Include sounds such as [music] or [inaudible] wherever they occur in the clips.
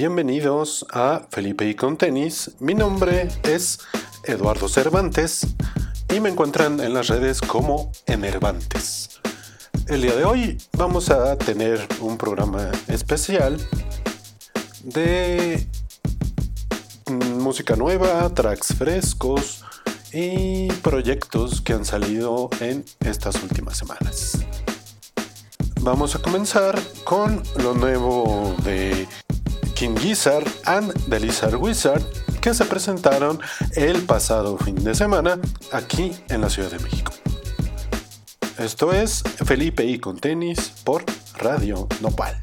Bienvenidos a Felipe y con tenis. Mi nombre es Eduardo Cervantes y me encuentran en las redes como Enervantes. El día de hoy vamos a tener un programa especial de música nueva, tracks frescos y proyectos que han salido en estas últimas semanas. Vamos a comenzar con lo nuevo de King Gizzard and The Lizard Wizard que se presentaron el pasado fin de semana aquí en la Ciudad de México. Esto es Felipe y con tenis por Radio Nopal.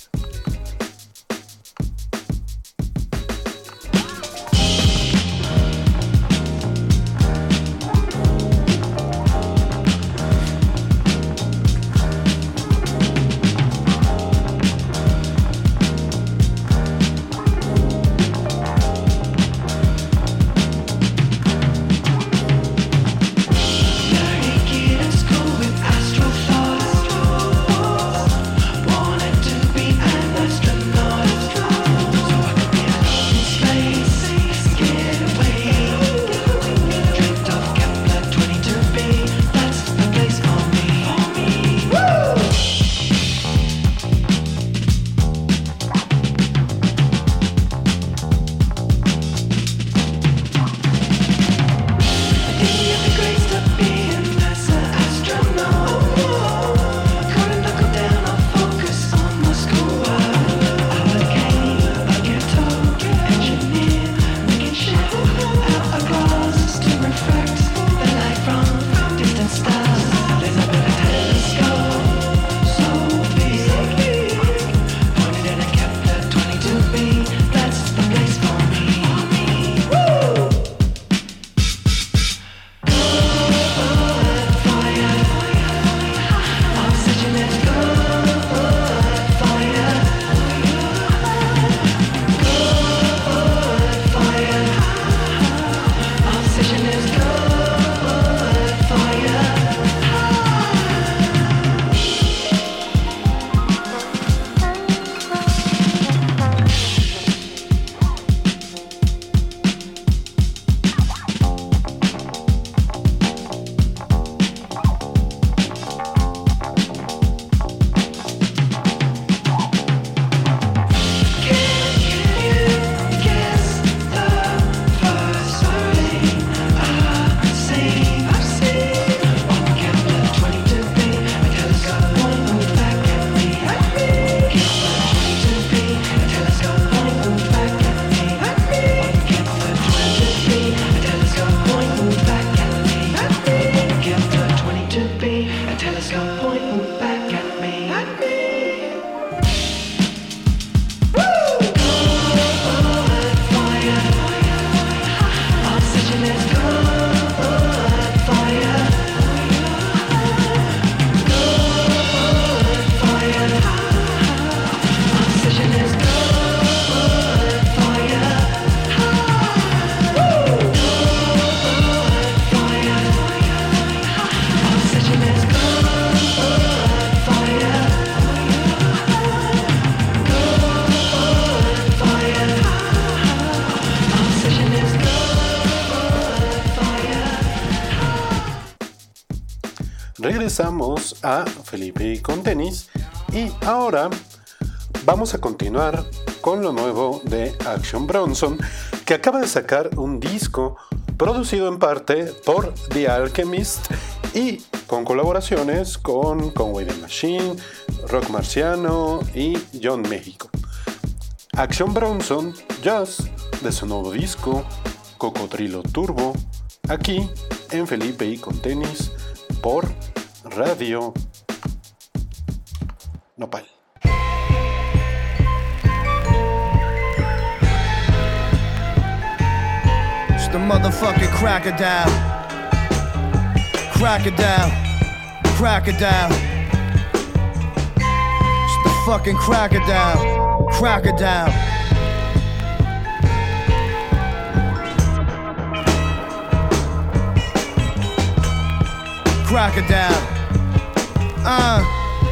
Regresamos a Felipe con tenis y ahora vamos a continuar con lo nuevo de Action Bronson que acaba de sacar un disco producido en parte por The Alchemist y con colaboraciones con Conway the Machine, Rock Marciano y John México. Action Bronson Just de su nuevo disco Cocodrilo Turbo aquí en Felipe y con tenis por Radio Nopal. It's the motherfucking crocodile. Crocodile. Crocodile. It's the fucking crocodile. Crocodile. Crocodile. Uh,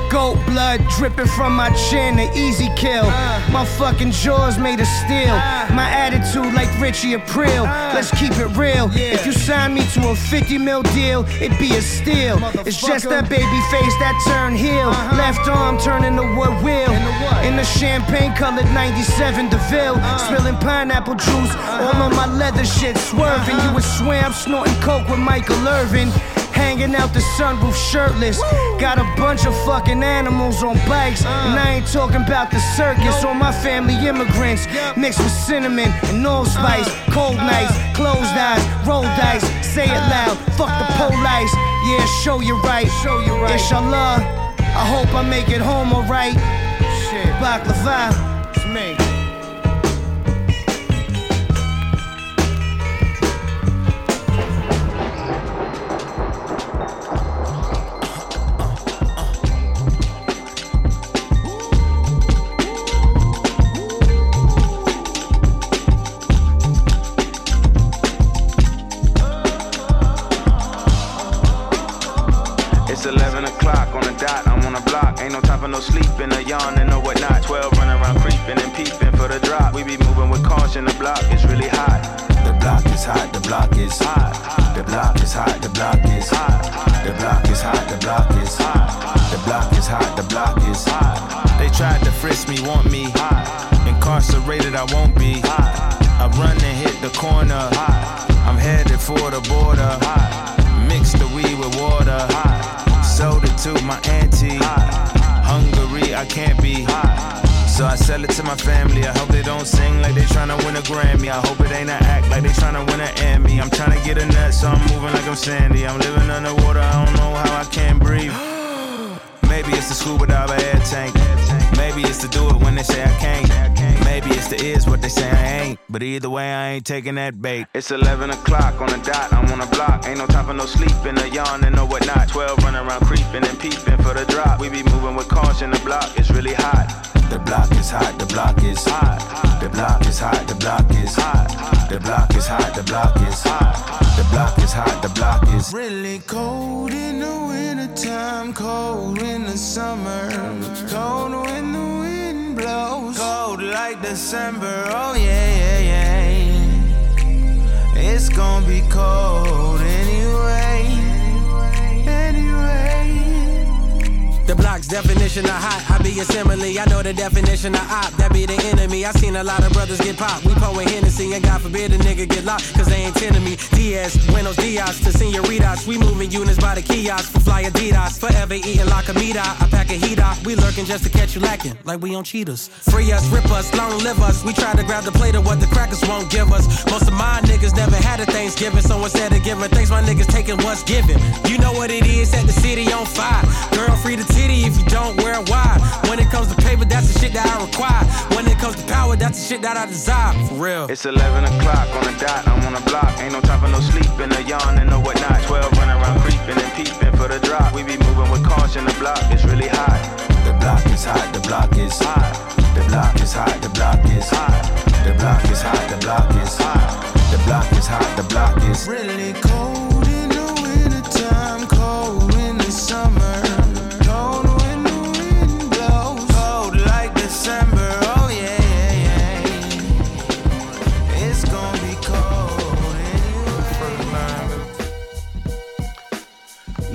Goat blood dripping from my chin, an easy kill. My fucking jaws made of steel. My attitude like Richie Aprile. Let's keep it real. If you sign me to a 50 mil deal, it'd be a steal. It's just that baby face that turn heel. Left arm turning the wood wheel. In the champagne colored 97 DeVille. Spilling pineapple juice all on my leather shit. Swerving. You would swear I'm snorting coke with Michael Irvin. Hanging out the sunroof shirtless. Got a bunch of fucking animals on bikes. Uh. And I ain't talking about the circus or my family immigrants. Mixed with cinnamon and allspice. Uh. Cold uh. nights, closed eyes, roll dice. Say it loud, fuck the police. Yeah, show you right. Show you right. Inshallah, I hope I make it home alright. Shit, Baklava, it's me. Incarcerated, I won't be. I run and hit the corner. I'm headed for the border. Mix the weed with water. Sold it to my auntie Hungary, I can't be. So I sell it to my family. I hope they don't sing like they tryna win a Grammy. I hope it ain't an act like they tryna win an Emmy. I'm tryna get a nut, so I'm moving like I'm Sandy. I'm living underwater, I don't know how I can't breathe. Maybe it's the scuba dive air tank. Maybe it's to do it when they say I can't. Maybe it's the is what they say I ain't. But either way, I ain't taking that bait. It's 11 o'clock on the dot, I'm on the block. Ain't no time for no sleeping, or yawning, or whatnot. 12 running around creeping and peeping for the drop. We be moving with caution, the block is really hot. The block is hot, the block is Hot. The block is hot, the block is Hot. The block is hot, the block is Hot. The block is hot, the block is Really cold in the wintertime, cold in the summer, cold like December. Oh yeah, yeah, yeah. It's gonna be cold block's definition of hot, I be a simile. I know the definition of op, that be the enemy. I seen a lot of brothers get popped. We pouring Hennessy, and God forbid a nigga get locked, cause they ain't tending me. Diaz, Buenos Dias to senoritas. We moving units by the kiosk for fly Adidas. Forever eating la comida, I pack a heat. We lurking just to catch you lacking, like we on cheaters. Free us, rip us, long live us. We try to grab the plate of what the crackers won't give us. Most of my niggas never had a Thanksgiving, so instead of giving thanks, my niggas taking what's given. You know what it is, set the city on fire. Girl, free the titty if you don't wear it wide. When it comes to paper, that's the shit that I require. When it comes to power, that's the shit that I desire. For real. It's 11 o'clock on the dot, I'm on the block. Ain't no time for no sleeping, or yawning, or whatnot. 12 running around creeping and peeping for the drop. We be moving with caution, the block is really hot. The block is hot, the block is Hot. The block is hot, the block is Hot. The block is hot, the block is Hot. The block is hot, the block is Really cold in the wintertime, cold in the summer,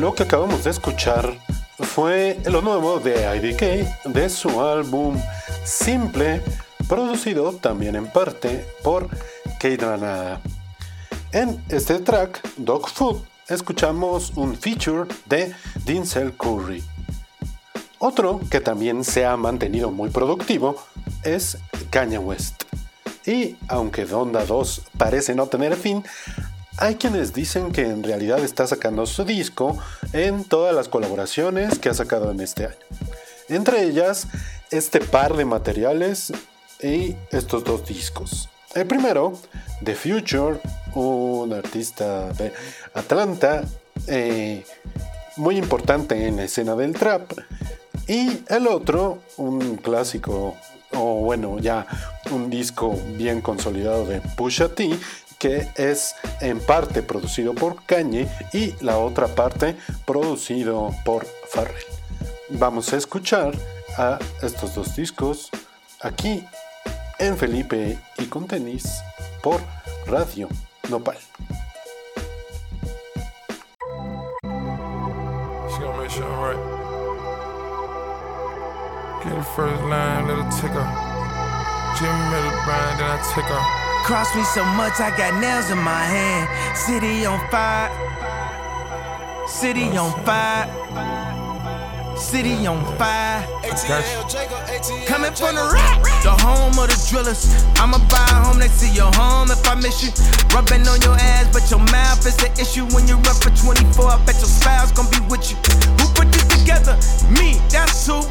Lo que acabamos de escuchar fue lo nuevo de IDK de su álbum Simple, producido también en parte por Kate Granada. En este track, Dog Food, escuchamos un feature de Denzel Curry. Otro que también se ha mantenido muy productivo es Kanye West. Y aunque Donda 2 parece no tener fin, hay quienes dicen que en realidad está sacando su disco en todas las colaboraciones que ha sacado en este año. Entre ellas, este par de materiales y estos dos discos. El primero, The Future, un artista de Atlanta, eh, muy importante en la escena del trap. Y el otro, un clásico, o bueno, ya un disco bien consolidado de Pusha T, que es en parte producido por Kanye y la otra parte producido por Farrell. vamos a escuchar a estos dos discos aquí en Felipe y con tenis por Radio Nopal. Get first line. Cross me so much, I got nails in my hand. City on fire. City on fire. City on fire. Coming from the rack, the home of the drillers. I'ma buy a home next to your home if I miss you. Rubbing on your ass, but your mouth is the issue when you run for 24. I bet your spouse gonna be with you. Who put this together? Me, that's who.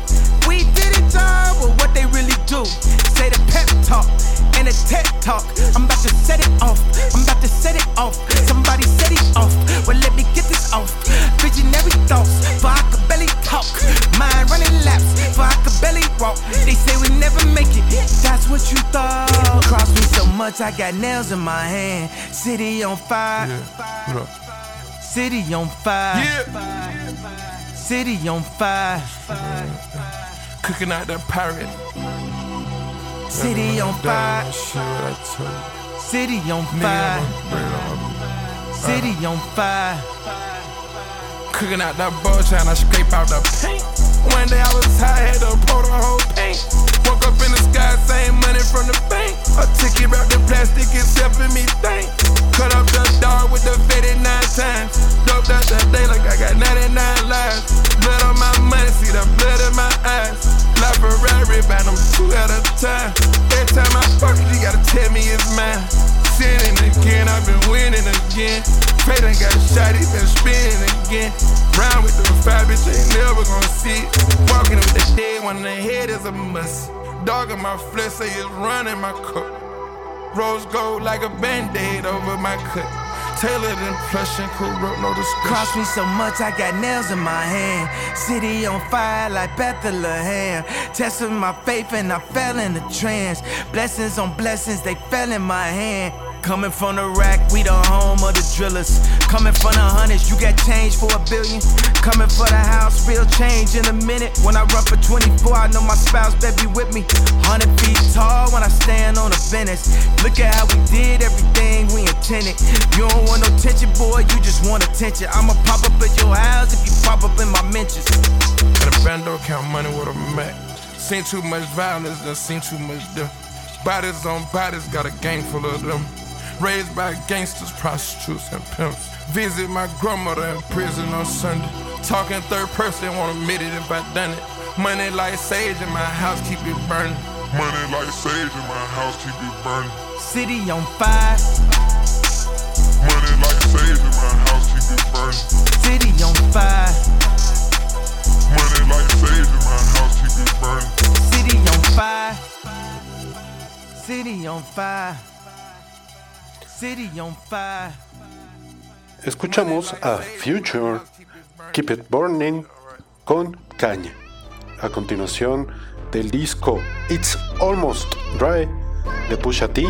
We did it all, but what they really do. Say the pep talk and a TED talk. I'm about to set it off. I'm about to set it off. Somebody set it off. Well, let me get this off. Visionary thoughts, for I could barely talk. Mind running laps, for I could barely walk. They say we never make it. That's what you thought. Cross me so much, I got nails in my hand. City on fire. Yeah. City on fire. Yeah, City on fire. cooking out that pirate. City on fire. Damn, shit, what I tell you. City on fire. I'ma break it off. City on fire. Cooking out that bull trying to scrape out the paint. One day I was high, had to pour the whole paint. Woke up in the sky, same money from the bank. A ticket wrapped in plastic, it's helping me think. Cut up the dog with the fitted nine times. Doped out that day like I got 99 lives. Blood on my money, see the blood in my eyes. Like buy them two at a time. Every time I fuck it, you gotta tell me it's mine. Sinning again, I've been winning again. Pray done got shot, he been spinning again. Round with the five, bitch, ain't never gonna see it. Walking with the dead one the head is a must. Dog in my flesh, say it's running my cup. Rose gold like a band-aid over my cut. Tailored and plush and corrupt, no discussion. Cross me so much, I got nails in my hand. City on fire like Bethlehem. Testing my faith and I fell in a trance. Blessings on blessings, they fell in my hand. Coming from the rack, we the home of the drillers. Coming from the hundreds, you got change for a billion. Coming for the house, real change in a minute. When I run for 24, I know my spouse better be with me. 100 feet tall when I stand on the business. Look at how we did everything we intended. You don't want no tension, boy, you just want attention. I'ma pop up at your house if you pop up in my mentions. Got a bando count money with a Mac. Seen too much violence, done seen too much death. Bodies on bodies, got a gang full of them. Raised by gangsters, prostitutes, and pimps. Visit my grandmother in prison on Sunday. Talking third person, won't admit it if I done it. Money like sage in my house, keep it burning. Money like sage in my house, keep it burning. City on fire, Money like sage in my house, keep it burning. city on fire, Money like sage in my house, keep it burning. city on fire, city on fire, city on fire. Escuchamos a Future Keep It Burning con Caña. A continuación del disco It's Almost Dry de Pusha T,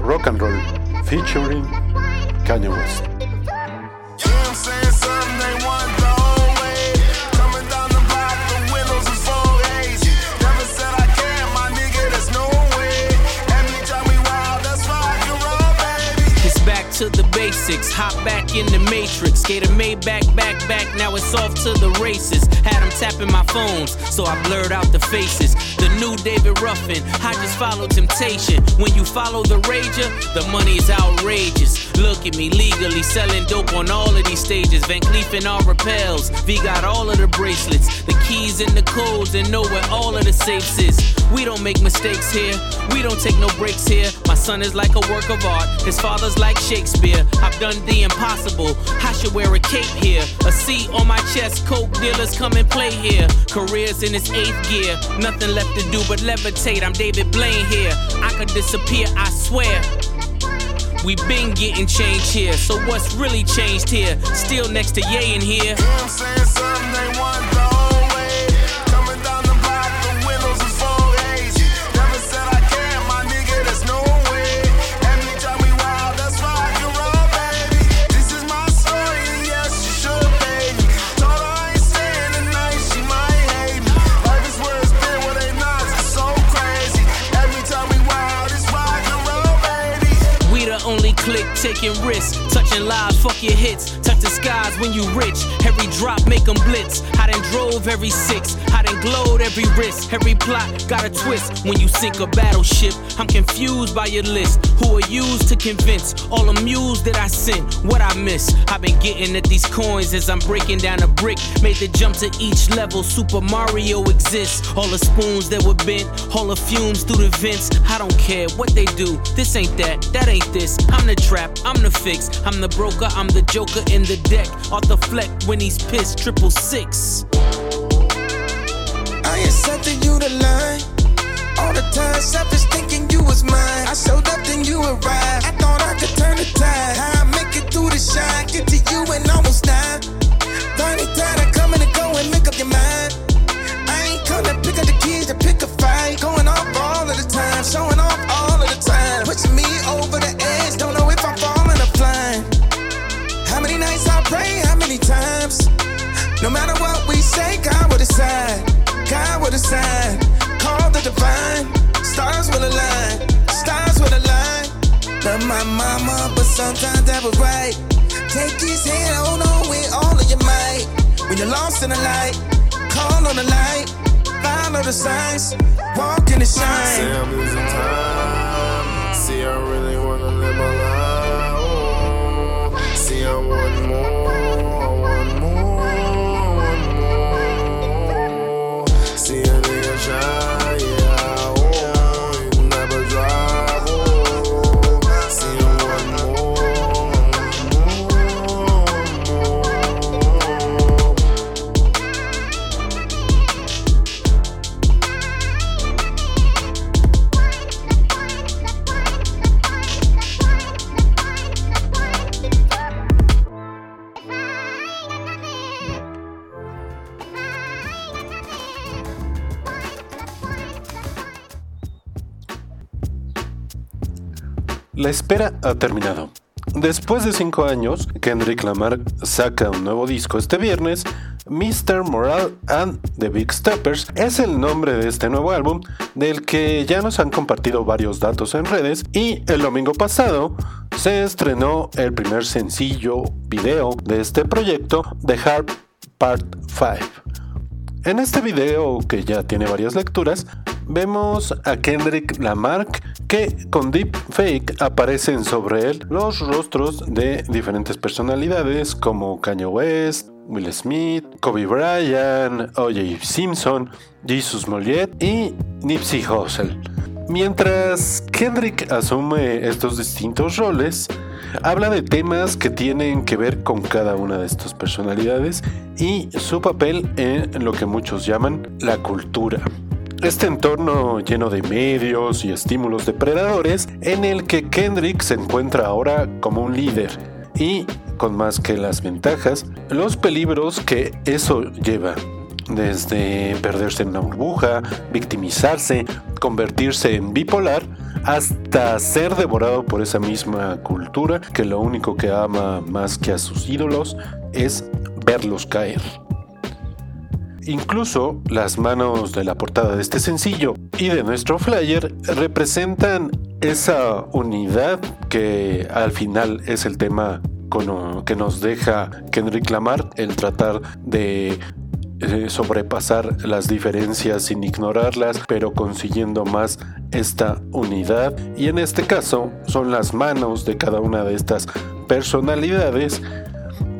Rock and Roll featuring Kanye West. Basics. Hop back in the matrix. Gator made back, back, back. Now it's off to the races. Had them tapping my phones, so I blurred out the faces. The new David Ruffin. I just follow temptation. When you follow the rager, the money is outrageous. Look at me legally selling dope on all of these stages. Van Cleef and Arpels. V got all of the bracelets, the keys and the codes, and know where all of the safes is. We don't make mistakes here. We don't take no breaks here. My son is like a work of art. His father's like Shakespeare. I've done the impossible. I should wear a cape here. A C on my chest. Coke dealers come and play here. Careers in its eighth gear. Nothing left to do but levitate. I'm David Blaine here. I could disappear, I swear. We been getting changed here. So what's really changed here? Still next to Ye in here. Taking risks, touching lives, fuck your hits, touch the skies when you rich. Every drop make 'em blitz. I done drove every six, I done glowed every risk. Every plot got a twist. When you sink a battleship, I'm confused by your list. Who are used to convince? All amused that I sent what I miss. I've been getting at these coins as I'm breaking down a brick. Made the jump to each level. Super Mario exists. All the spoons that were bent, all the fumes through the vents. I don't care what they do. This ain't that, that ain't this. I'm the trap, I'm the fix. I'm the broker, I'm the joker in the deck. The fleck when he's pissed, triple six. I setting you the line. All the time, selfish thinking you was mine. I showed up, then you arrived. I thought I could turn the tide. How I make it through the shine, get to you and almost die. Finally tired of coming and going, make up your mind. I ain't come to pick up the keys to pick a fight. Going off all of the time, showing say, God will decide. God will decide. Call the divine. Stars will align. Stars will align. Love my mama, but sometimes that was right. Take his hand, hold on with all of your might. When you're lost in the light, call on the light. Follow the signs. Walk in the shine. I'm losing time. See, I really wanna live my life. Oh, see, I want more. La espera ha terminado. Después de cinco años, Kendrick Lamar saca un nuevo disco este viernes. Mr. Moral and the Big Steppers es el nombre de este nuevo álbum, del que ya nos han compartido varios datos en redes. Y el domingo pasado se estrenó el primer sencillo video de este proyecto, The Harp Part 5. En este video, que ya tiene varias lecturas, vemos a Kendrick Lamar que con deepfake aparecen sobre él los rostros de diferentes personalidades como Kanye West, Will Smith, Kobe Bryant, O.J. Simpson, Jesus Moliet y Nipsey Hussle. Mientras Kendrick asume estos distintos roles, habla de temas que tienen que ver con cada una de estas personalidades y su papel en lo que muchos llaman la cultura. Este entorno lleno de medios y estímulos depredadores en el que Kendrick se encuentra ahora como un líder y con más que las ventajas, los peligros que eso lleva desde perderse en una burbuja, victimizarse, convertirse en bipolar, hasta ser devorado por esa misma cultura que lo único que ama más que a sus ídolos es verlos caer. Incluso las manos de la portada de este sencillo y de nuestro flyer representan esa unidad que al final es el tema que nos deja Kendrick Lamar, el tratar de eh, sobrepasar las diferencias sin ignorarlas, pero consiguiendo más esta unidad. Y en este caso son las manos de cada una de estas personalidades.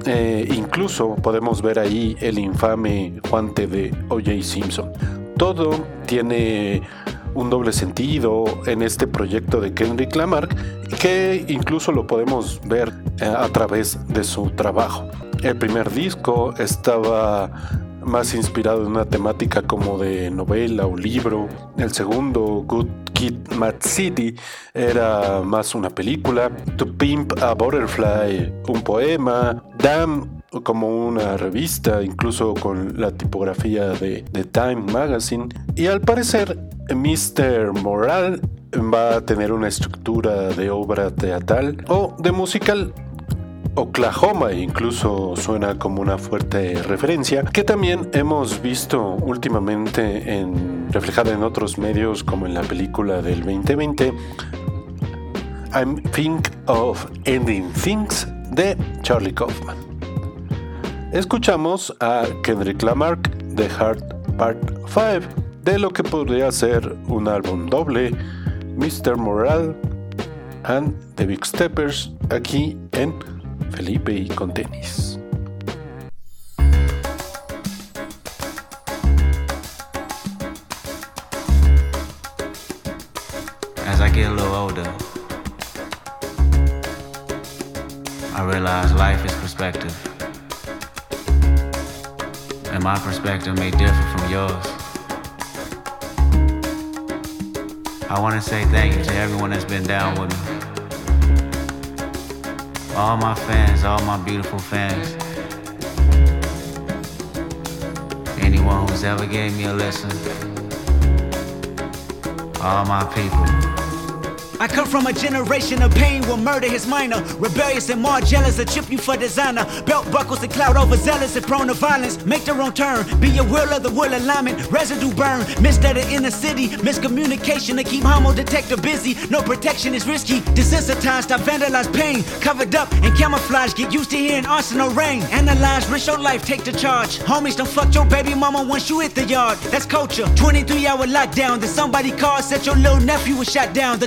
Eh, incluso podemos ver ahí el infame guante de O.J. Simpson. Todo tiene un doble sentido en este proyecto de Kendrick Lamar que incluso lo podemos ver eh, a través de su trabajo. El primer disco estaba más inspirado en una temática como de novela o libro. El segundo, Good Kid Mad City, era más una película. To Pimp a Butterfly, un poema. Damn, como una revista, incluso con la tipografía de, de Time Magazine. Y al parecer, Mr. Moral va a tener una estructura de obra teatral o de musical Oklahoma incluso suena como una fuerte referencia que también hemos visto últimamente en, reflejada en otros medios como en la película del 2020 I'm Think of Ending Things de Charlie Kaufman. Escuchamos a Kendrick Lamarck de Heart Part 5 de lo que podría ser un álbum doble, Mr. Moral and The Big Steppers, aquí en Felipe y con tenis. As I get a little older, I realize life is perspective. And my perspective may differ from yours. I want to say thank you to everyone that's been down with me. All my fans, all my beautiful fans. Anyone who's ever gave me a listen. All my people. I come from a generation of pain where murder is minor. Rebellious and more jealous, a chip you for designer. Belt buckles and cloud overzealous and prone to violence. Make their own turn. Be a will of the will alignment. Residue burn. Missed at the inner city. Miscommunication to keep homo detector busy. No protection is risky. Desensitized, I vandalize pain. Covered up and camouflage. Get used to hearing arsenal rain. Analyze, risk your life, take the charge. Homies, don't fuck your baby mama once you hit the yard. That's culture. 23 hour lockdown. Then somebody called, said your little nephew was shot down. The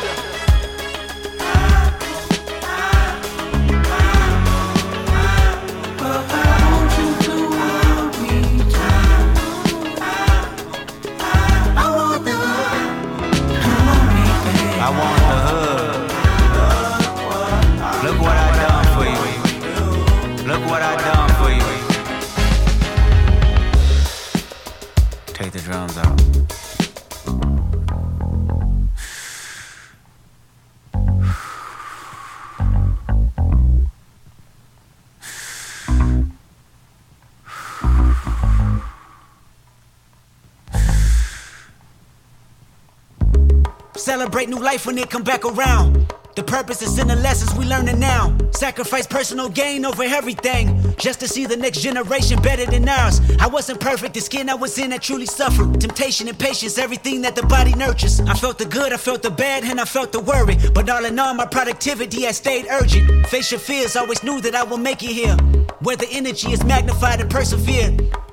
Celebrate new life when it come back around. The purpose is in the lessons we learning now. Sacrifice personal gain over everything. Just to see the next generation better than ours. I wasn't perfect, the skin I was in I truly suffered. Temptation and patience, everything that the body nurtures. I felt the good, I felt the bad, and I felt the worry. But all in all, my productivity has stayed urgent. Face your fears, always knew that I will make it here. Where the energy is magnified and persevered.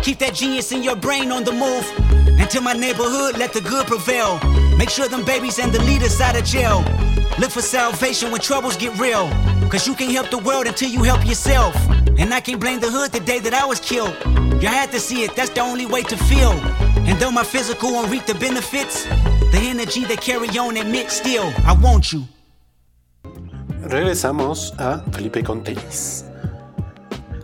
Keep that genius in your brain on the move. To my neighborhood, let the good prevail. Make sure them babies and the leaders out of jail. Look for salvation when troubles get real. Cause you can't help the world until you help yourself. And I can't blame the hood the day that I was killed. You had to see it, that's the only way to feel. And though my physical won't reap the benefits, the energy they carry on admit still, I want you. Regresamos a Felipe con tenis.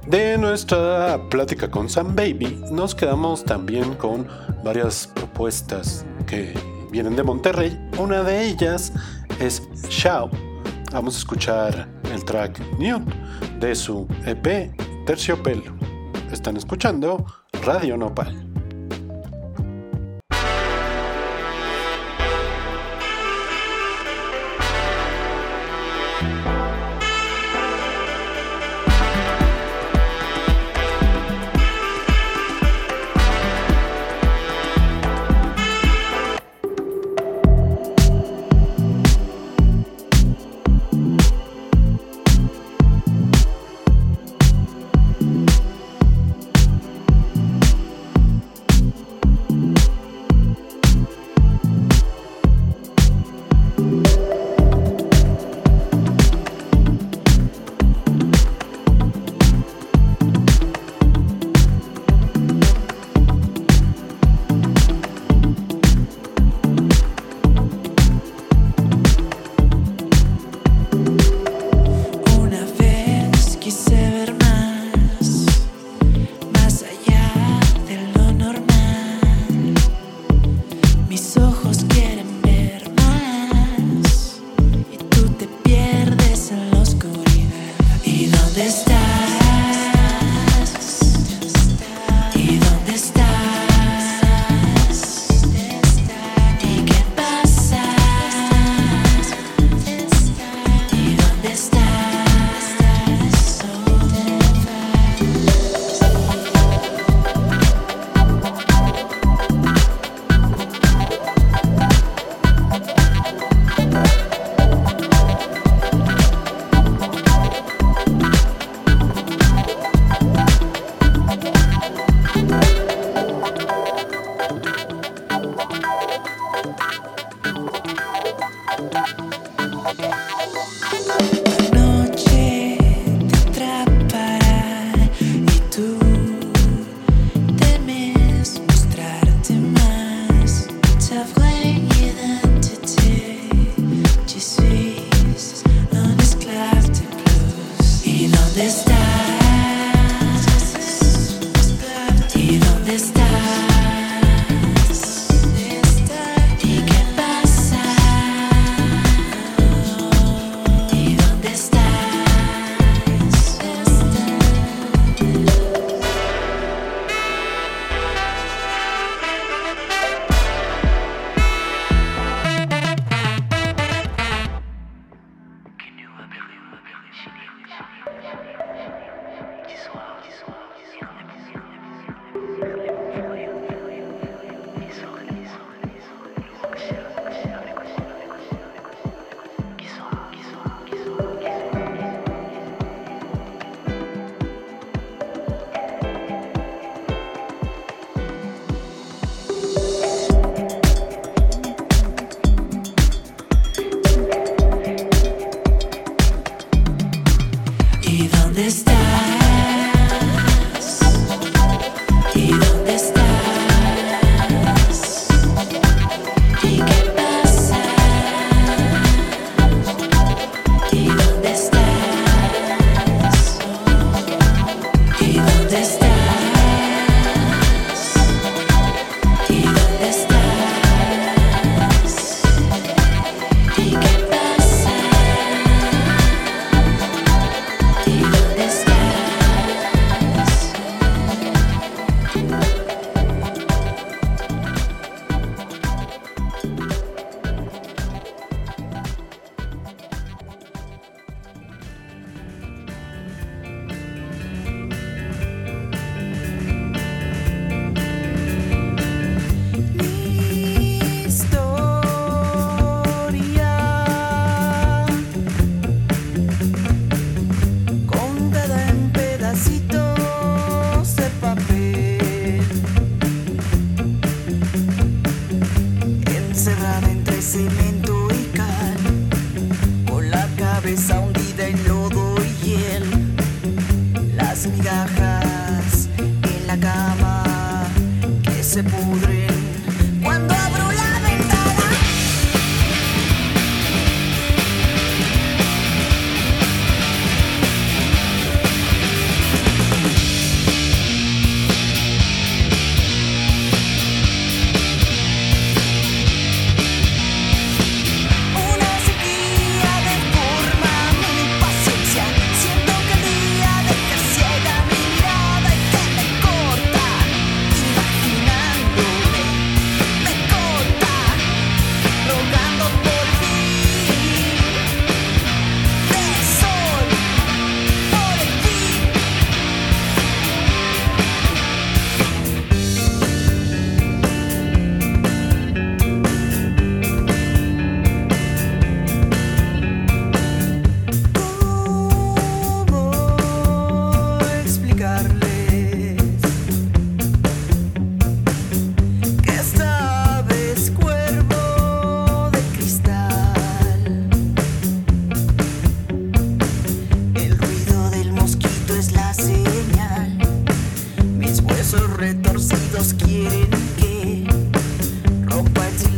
De nuestra plática con Sam Baby, nos quedamos también con varias propuestas que vienen de Monterrey. Una de ellas es Shao. Vamos a escuchar el track New de su EP Terciopelo. Están escuchando Radio Nopal.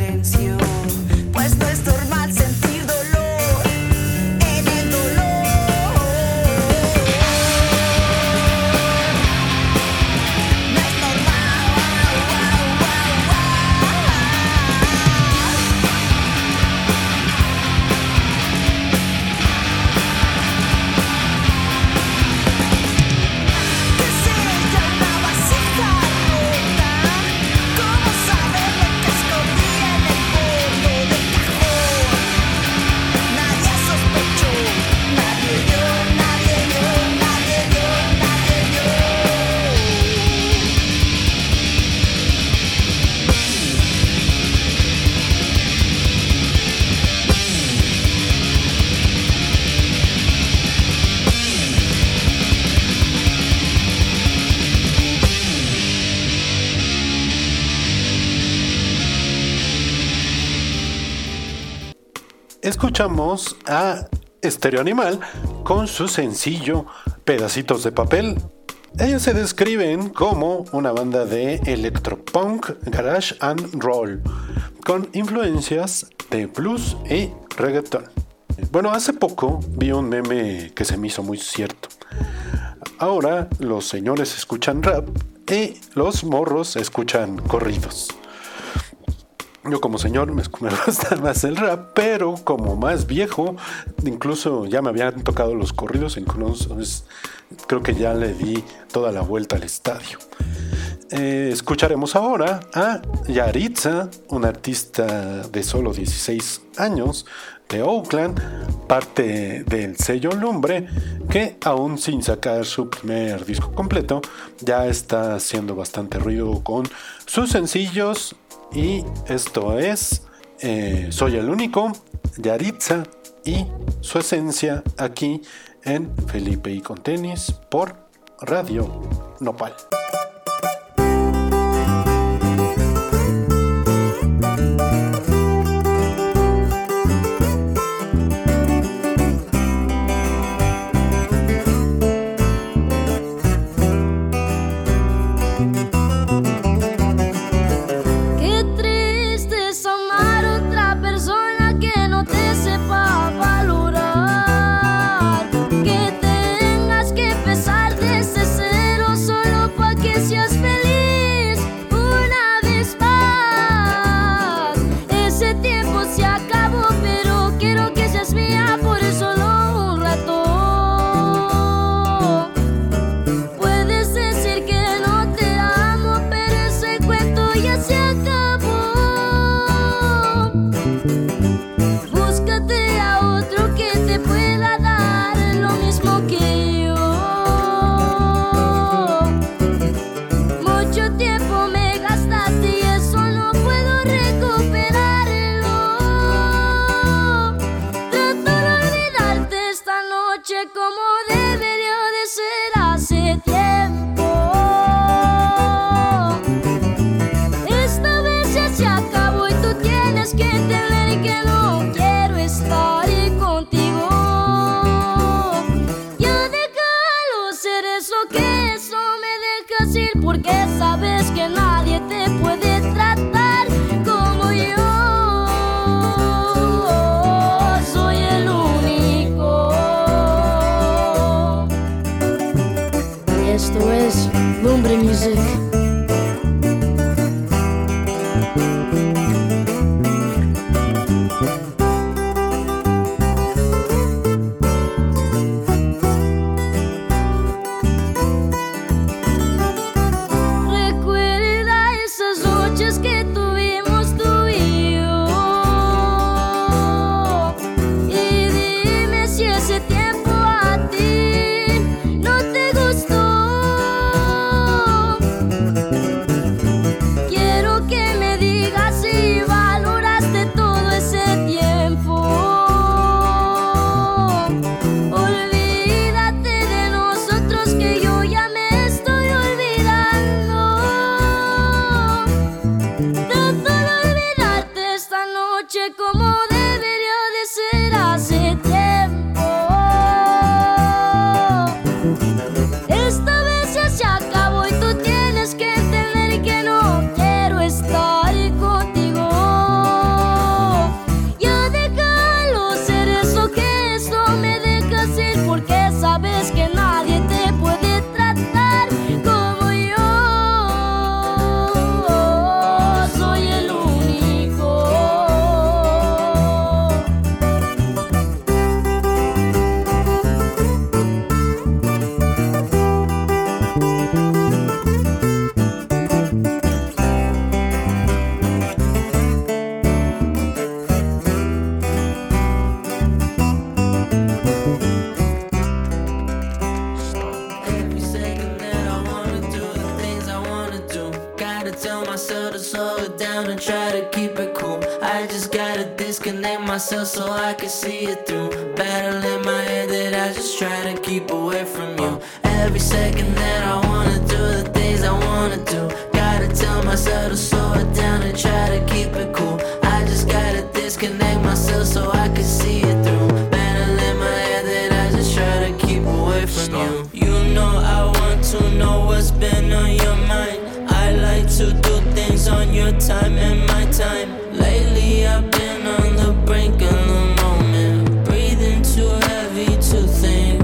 Silencio, Escuchamos a Stereo Animal con su sencillo Pedacitos de Papel. Ellos se describen como una banda de electropunk, garage and roll, con influencias de blues y reggaeton. Bueno, hace poco vi un meme que se me hizo muy cierto. Ahora los señores escuchan rap y los morros escuchan corridos. Yo como señor me, gusta [laughs] más el rap, pero como más viejo, incluso ya me habían tocado los corridos, incluso es- creo que ya le di toda la vuelta al estadio. Eh, escucharemos ahora a Yaritza, una artista de solo 16 años de Oakland, parte del sello Lumbre, que aún sin sacar su primer disco completo, ya está haciendo bastante ruido con sus sencillos y esto es eh, Soy el único, Yaritza y su esencia aquí en Felipe y con tenis por Radio Nopal. Gotta tell myself to slow it down and try to keep it cool. I just gotta disconnect myself so I can see it through. Battle in my head that I just try to keep away from you. Every second that I wanna do the things I wanna do. Gotta tell myself to slow it down and try to keep it cool. I just gotta disconnect myself so I can see it your time and my time. Lately I've been on the brink of the moment. Breathing too heavy to think.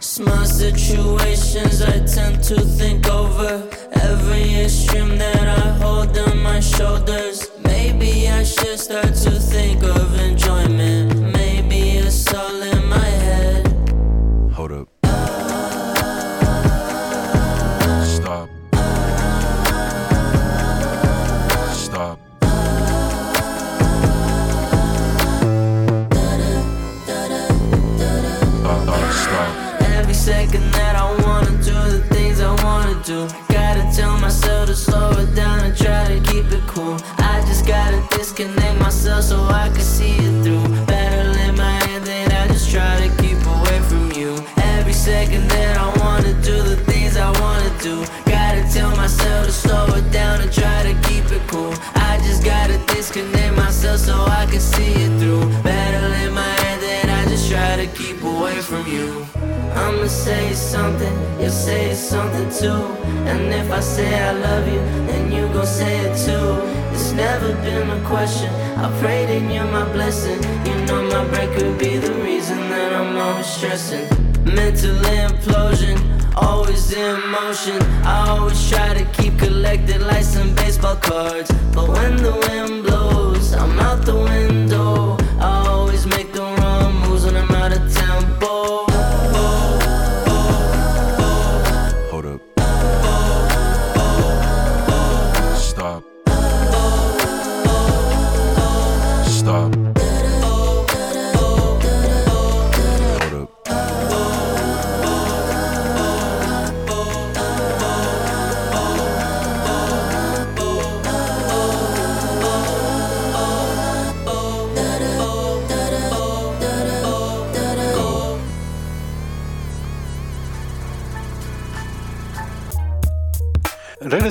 Small situations I tend to think over. Every extreme that I hold on my shoulders. Maybe I should start to think of enjoyment. Myself so I can see it through. Battle in my head that I just try to keep away from you. Every second that I wanna do the things I wanna do. Gotta tell myself to slow it down and try to keep it cool. I just gotta disconnect myself so I can see it through. Battle in my head that I just try to keep away from you. I'ma say something, you'll say something too. And if I say I love you, then you gon' say it too. Never been a question. I pray that you're my blessing. You know my break could be the reason that I'm always stressing. Mental implosion, always in motion. I always try to keep collected like some baseball cards. But when the wind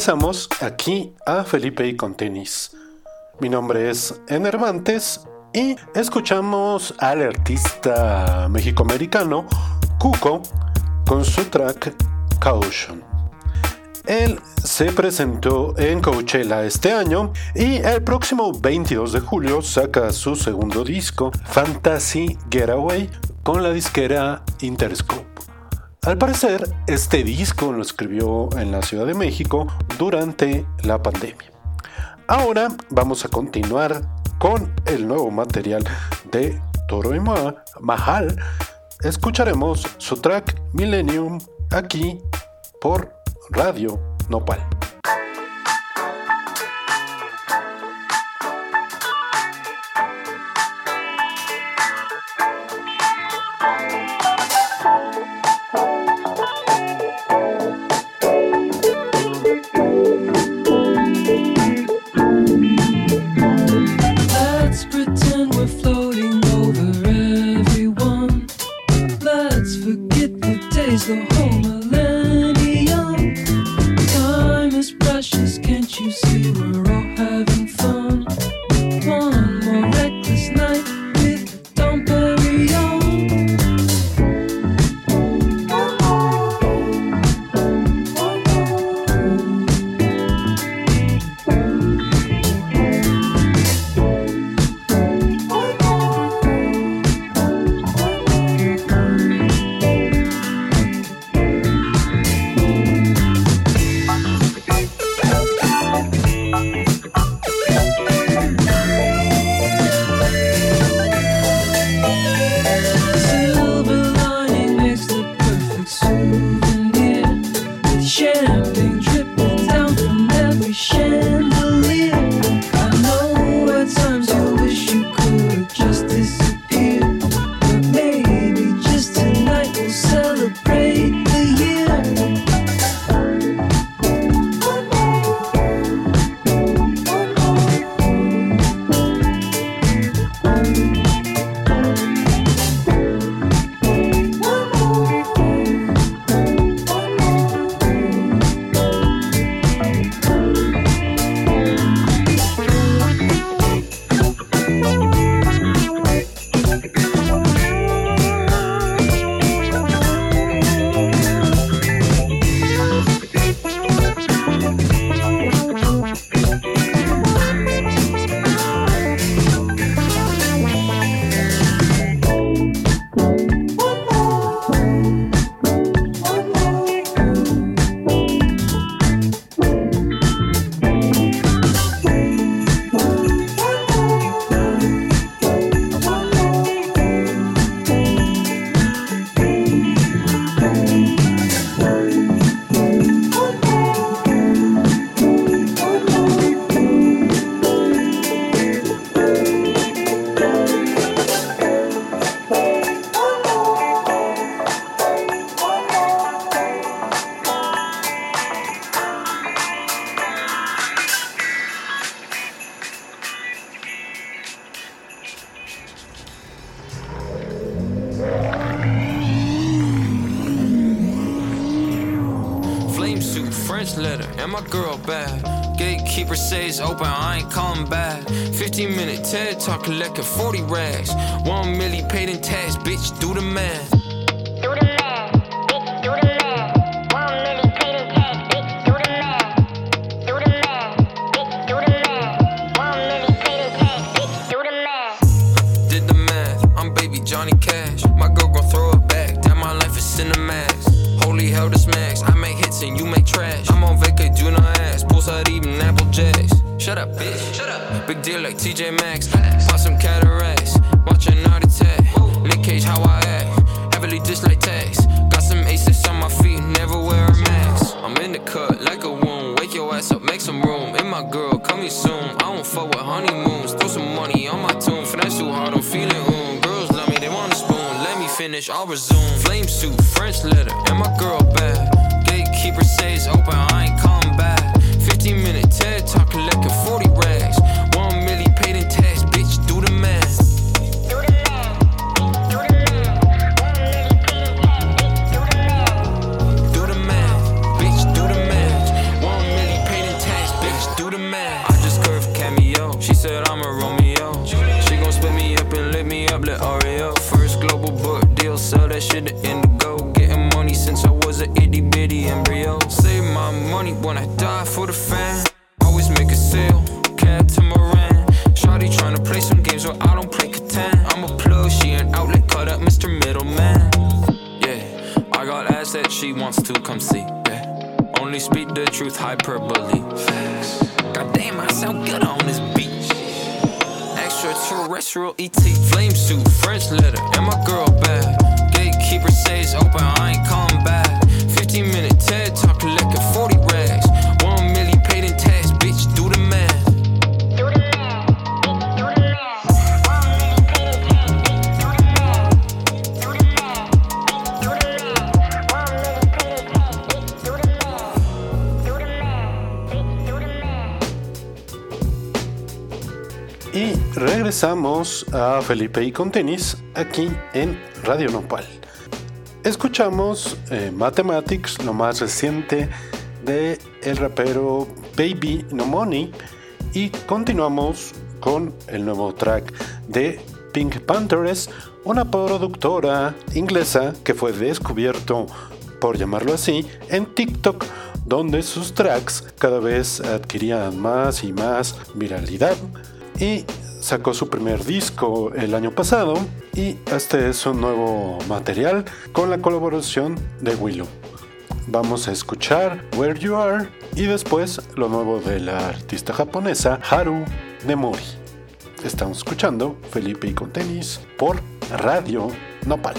regresamos aquí a Felipe y con tenis. Mi nombre es Enervantes y escuchamos al artista mexicoamericano Cuco con su track Caution. Él se presentó en Coachella este año y el próximo 22 de julio saca su segundo disco, Fantasy Getaway, con la disquera Interscope. Al parecer, este disco lo escribió en la Ciudad de México durante la pandemia. Ahora vamos a continuar con el nuevo material de Toro y Mahal. Escucharemos su track Millennium aquí por Radio Nopal. talking like a 40 rags. One milli paid in tax, bitch, do the math. regresamos a Felipe y con tenis aquí en Radio Nopal. Escuchamos eh, Mathematics, lo más reciente de el rapero Baby No Money y continuamos con el nuevo track de Pink Panthers, una productora inglesa que fue descubierto, por llamarlo así, en TikTok, donde sus tracks cada vez adquirían más y más viralidad y sacó su primer disco el año pasado y este es un nuevo material con la colaboración de Willow. Vamos a escuchar Where You Are y después lo nuevo de la artista japonesa Haru Nemori. Estamos escuchando Felipe y con tenis por Radio Nopal.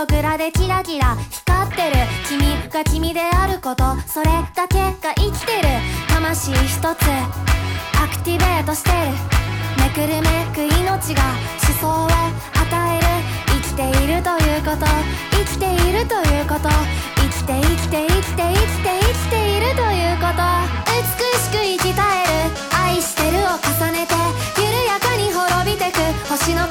黄色グラでキラキラ光ってる君が君であることそれだけが生きてる魂一つアクティベートしてるめくるめく命が思想を与える生きているということ生きているということ生きて生きて生きて生きて生きているということ美しく生き絶える愛してるを重ねて緩やかに滅びてく星の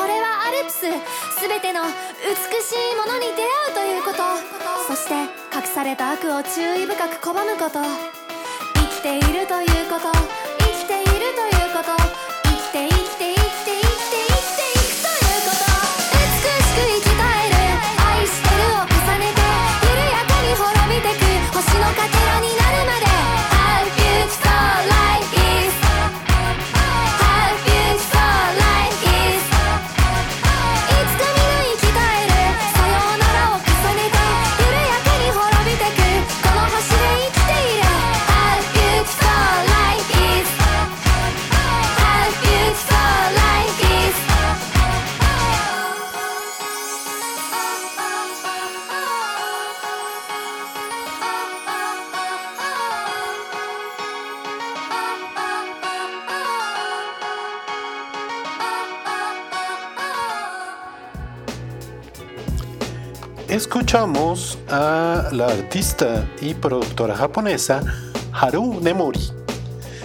それはアルプス全ての美しいものに出会うということ。そして隠された悪を注意深く拒むこと。生きているということ。生きているということ。Artista y productora japonesa Haru Nemori,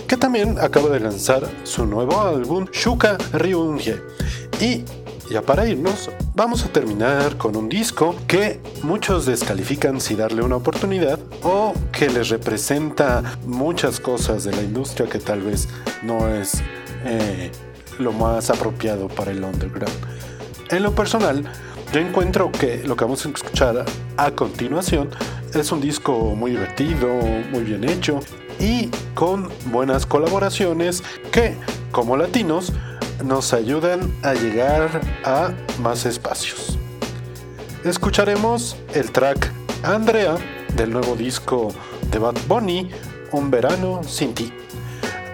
que también acaba de lanzar su nuevo álbum Shuka Ryunge. Y ya para irnos, vamos a terminar con un disco que muchos descalifican si darle una oportunidad o que les representa muchas cosas de la industria que tal vez no es eh, lo más apropiado para el underground. En lo personal, yo encuentro que lo que vamos a escuchar a continuación es un disco muy divertido, muy bien hecho y con buenas colaboraciones que, como latinos, nos ayudan a llegar a más espacios. Escucharemos el track Andrea del nuevo disco de Bad Bunny, Un verano sin ti.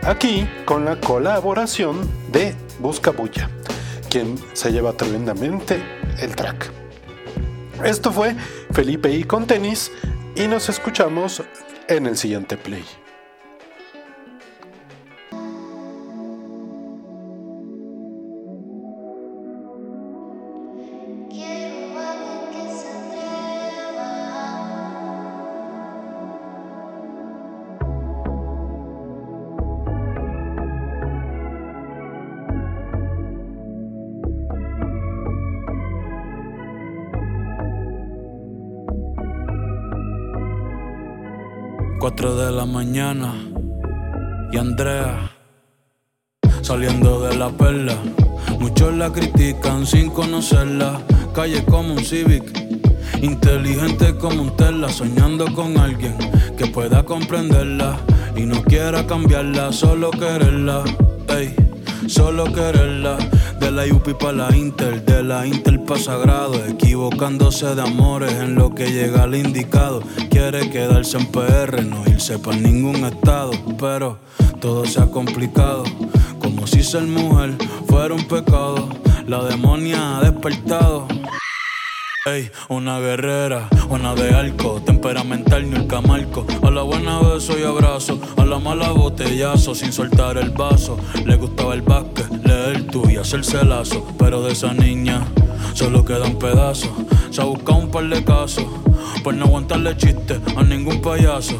Aquí con la colaboración de Busca Bulla, quien se lleva tremendamente el track. Esto fue Felipe y con tenis y nos escuchamos en el siguiente play. Civic, inteligente como un Tesla, soñando con alguien que pueda comprenderla y no quiera cambiarla, solo quererla. Ey, solo quererla. De la UPI para la Inter, de la Inter para Sagrado. Equivocándose de amores en lo que llega al indicado. Quiere quedarse en PR, no irse para ningún estado. Pero todo se ha complicado. Como si ser mujer fuera un pecado. La demonia ha despertado. Ey, una guerrera, una de arco, temperamental ni el camarco. A la buena beso y abrazo, a la mala botellazo, sin soltar el vaso. Le gustaba el básquet, leer tú y hacerse lazo. Pero de esa niña solo queda un pedazo. Se ha buscado un par de casos, por no aguantarle chiste a ningún payaso.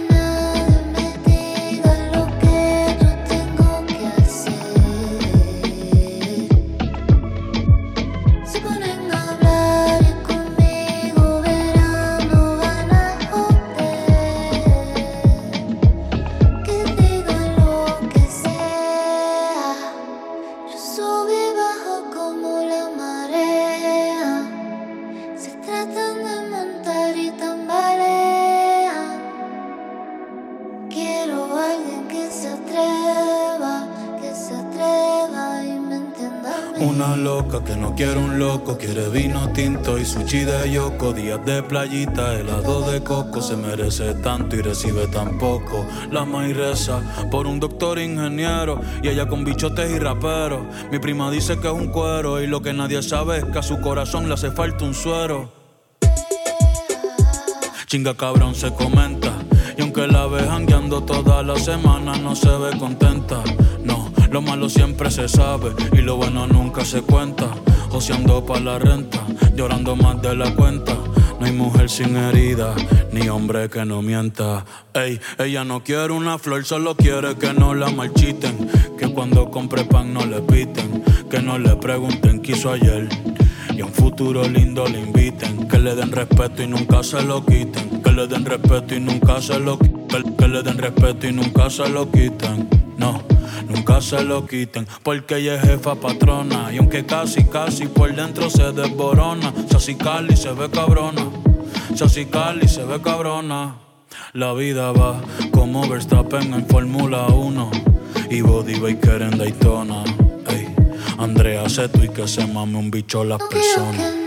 quiere vino tinto y sushi de yoko. Días de playita, helado de coco, se merece tanto y recibe tan poco. La maíz reza por un doctor ingeniero y ella con bichotes y raperos. Mi prima dice que es un cuero y lo que nadie sabe es que a su corazón le hace falta un suero. Chinga cabrón se comenta. Y aunque la ve jangueando toda la semana, no se ve contenta. Lo malo siempre se sabe y lo bueno nunca se cuenta. Joseando pa' la renta, llorando más de la cuenta. No hay mujer sin herida, ni hombre que no mienta. Ey, ella no quiere una flor, solo quiere que no la marchiten. Que cuando compre pan no le piten. Que no le pregunten qué hizo ayer. Y a un futuro lindo le inviten. Que le den respeto y nunca se lo quiten. Que le den respeto y nunca se lo quiten. Que le den respeto y nunca se lo quiten. No, nunca se lo quiten. Porque ella es jefa patrona. Y aunque casi, casi por dentro se desborona. Sassy Cali se ve cabrona. Sassy Cali se ve cabrona. La vida va como Verstappen en Fórmula 1 y Body Baker en Daytona. Ey, Andrea Seto y que se mame un bicho las personas.